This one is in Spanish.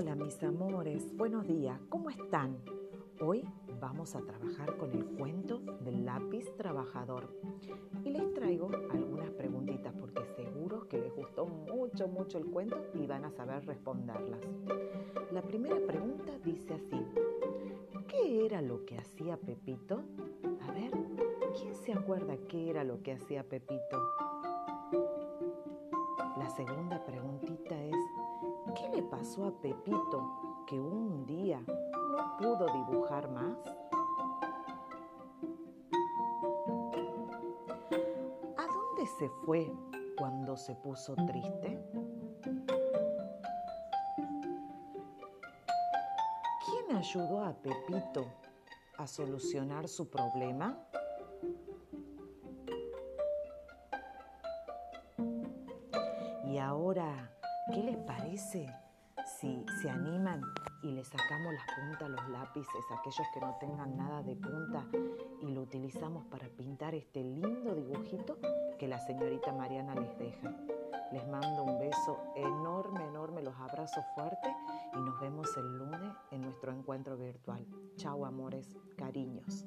mis amores, buenos días, ¿cómo están? Hoy vamos a trabajar con el cuento del lápiz trabajador y les traigo algunas preguntitas porque seguro que les gustó mucho, mucho el cuento y van a saber responderlas. La primera pregunta dice así, ¿qué era lo que hacía Pepito? A ver, ¿quién se acuerda qué era lo que hacía Pepito? La segunda preguntita es, ¿qué le pasó a Pepito que un día no pudo dibujar más? ¿A dónde se fue cuando se puso triste? ¿Quién ayudó a Pepito a solucionar su problema? Y ahora, ¿qué les parece se animan y le sacamos las puntas los lápices, aquellos que no tengan nada de punta, y lo utilizamos para pintar este lindo dibujito que la señorita Mariana les deja? Les mando un beso enorme, enorme, los abrazo fuerte y nos vemos el lunes en nuestro encuentro virtual. Chao amores, cariños.